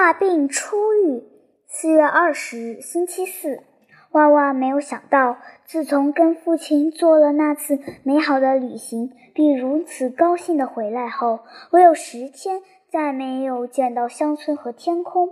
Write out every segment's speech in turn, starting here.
大病初愈，四月二十日，星期四。万万没有想到，自从跟父亲做了那次美好的旅行，并如此高兴地回来后，我有十天再没有见到乡村和天空。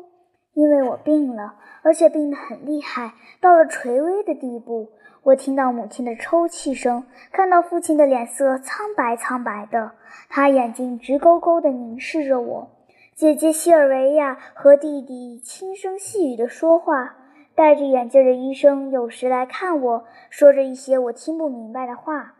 因为我病了，而且病得很厉害，到了垂危的地步。我听到母亲的抽泣声，看到父亲的脸色苍白苍白的，他眼睛直勾勾地凝视着我。姐姐西尔维亚和弟弟轻声细语地说话。戴着眼镜的医生有时来看我，说着一些我听不明白的话。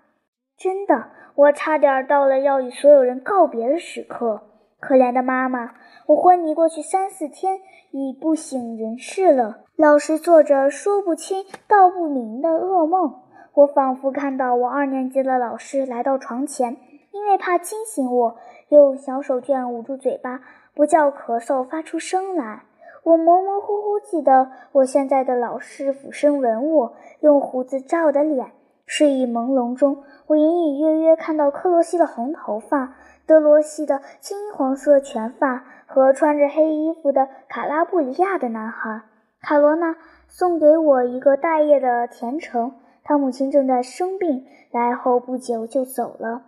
真的，我差点到了要与所有人告别的时刻。可怜的妈妈，我昏迷过去三四天，已不省人事了，老是做着说不清道不明的噩梦。我仿佛看到我二年级的老师来到床前，因为怕惊醒我，用小手绢捂住嘴巴，不叫咳嗽发出声来。我模模糊糊记得，我现在的老师俯身吻我，用胡子扎我的脸。睡意朦胧中，我隐隐约约看到克洛西的红头发，德罗西的金黄色卷发和穿着黑衣服的卡拉布里亚的男孩。卡罗娜送给我一个大叶的甜橙，他母亲正在生病，来后不久就走了。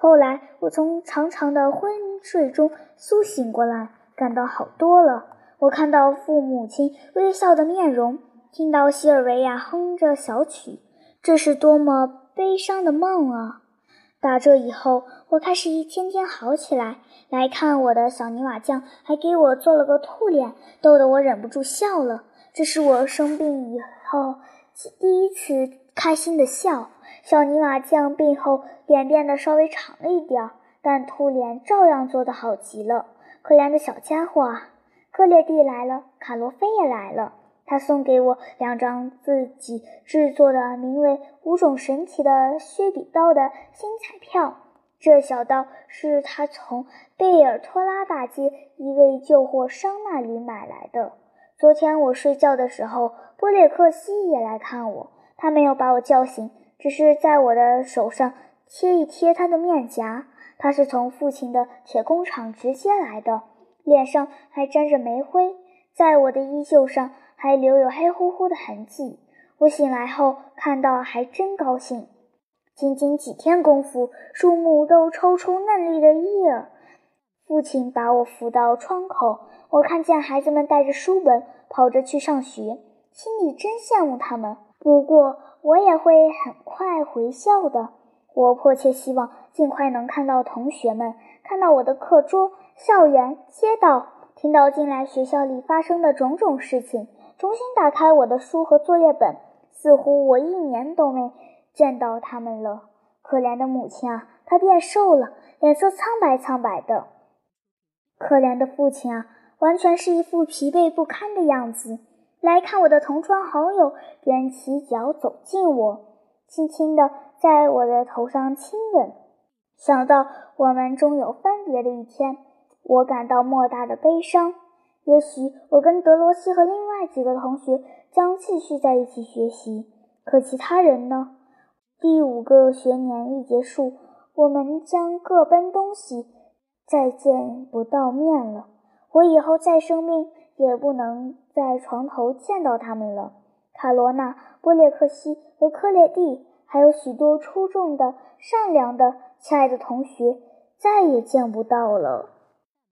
后来，我从长长的昏睡中苏醒过来，感到好多了。我看到父母亲微笑的面容，听到西尔维亚哼着小曲，这是多么悲伤的梦啊！打这以后，我开始一天天好起来。来看我的小泥瓦匠还给我做了个兔脸，逗得我忍不住笑了。这是我生病以后第一次开心的笑。小泥瓦匠病后脸变得稍微长了一点，但兔脸照样做得好极了。可怜的小家伙啊！克列蒂来了，卡罗菲也来了。他送给我两张自己制作的名为《五种神奇的削笔刀》的新彩票。这小刀是他从贝尔托拉大街一位旧货商那里买来的。昨天我睡觉的时候，波列克西也来看我。他没有把我叫醒，只是在我的手上贴一贴他的面颊。他是从父亲的铁工厂直接来的。脸上还沾着煤灰，在我的衣袖上还留有黑乎乎的痕迹。我醒来后看到，还真高兴。仅仅几天功夫，树木都抽出嫩绿的叶。父亲把我扶到窗口，我看见孩子们带着书本跑着去上学，心里真羡慕他们。不过我也会很快回校的。我迫切希望尽快能看到同学们，看到我的课桌。校园、街道，听到近来学校里发生的种种事情，重新打开我的书和作业本，似乎我一年都没见到他们了。可怜的母亲啊，她变瘦了，脸色苍白苍白的。可怜的父亲啊，完全是一副疲惫不堪的样子。来看我的同窗好友踮起脚走近我，轻轻地在我的头上亲吻。想到我们终有分别的一天。我感到莫大的悲伤。也许我跟德罗西和另外几个同学将继续在一起学习，可其他人呢？第五个学年一结束，我们将各奔东西，再见不到面了。我以后再生病，也不能在床头见到他们了。卡罗娜、波列克西和科列蒂，还有许多出众的、善良的、亲爱的同学，再也见不到了。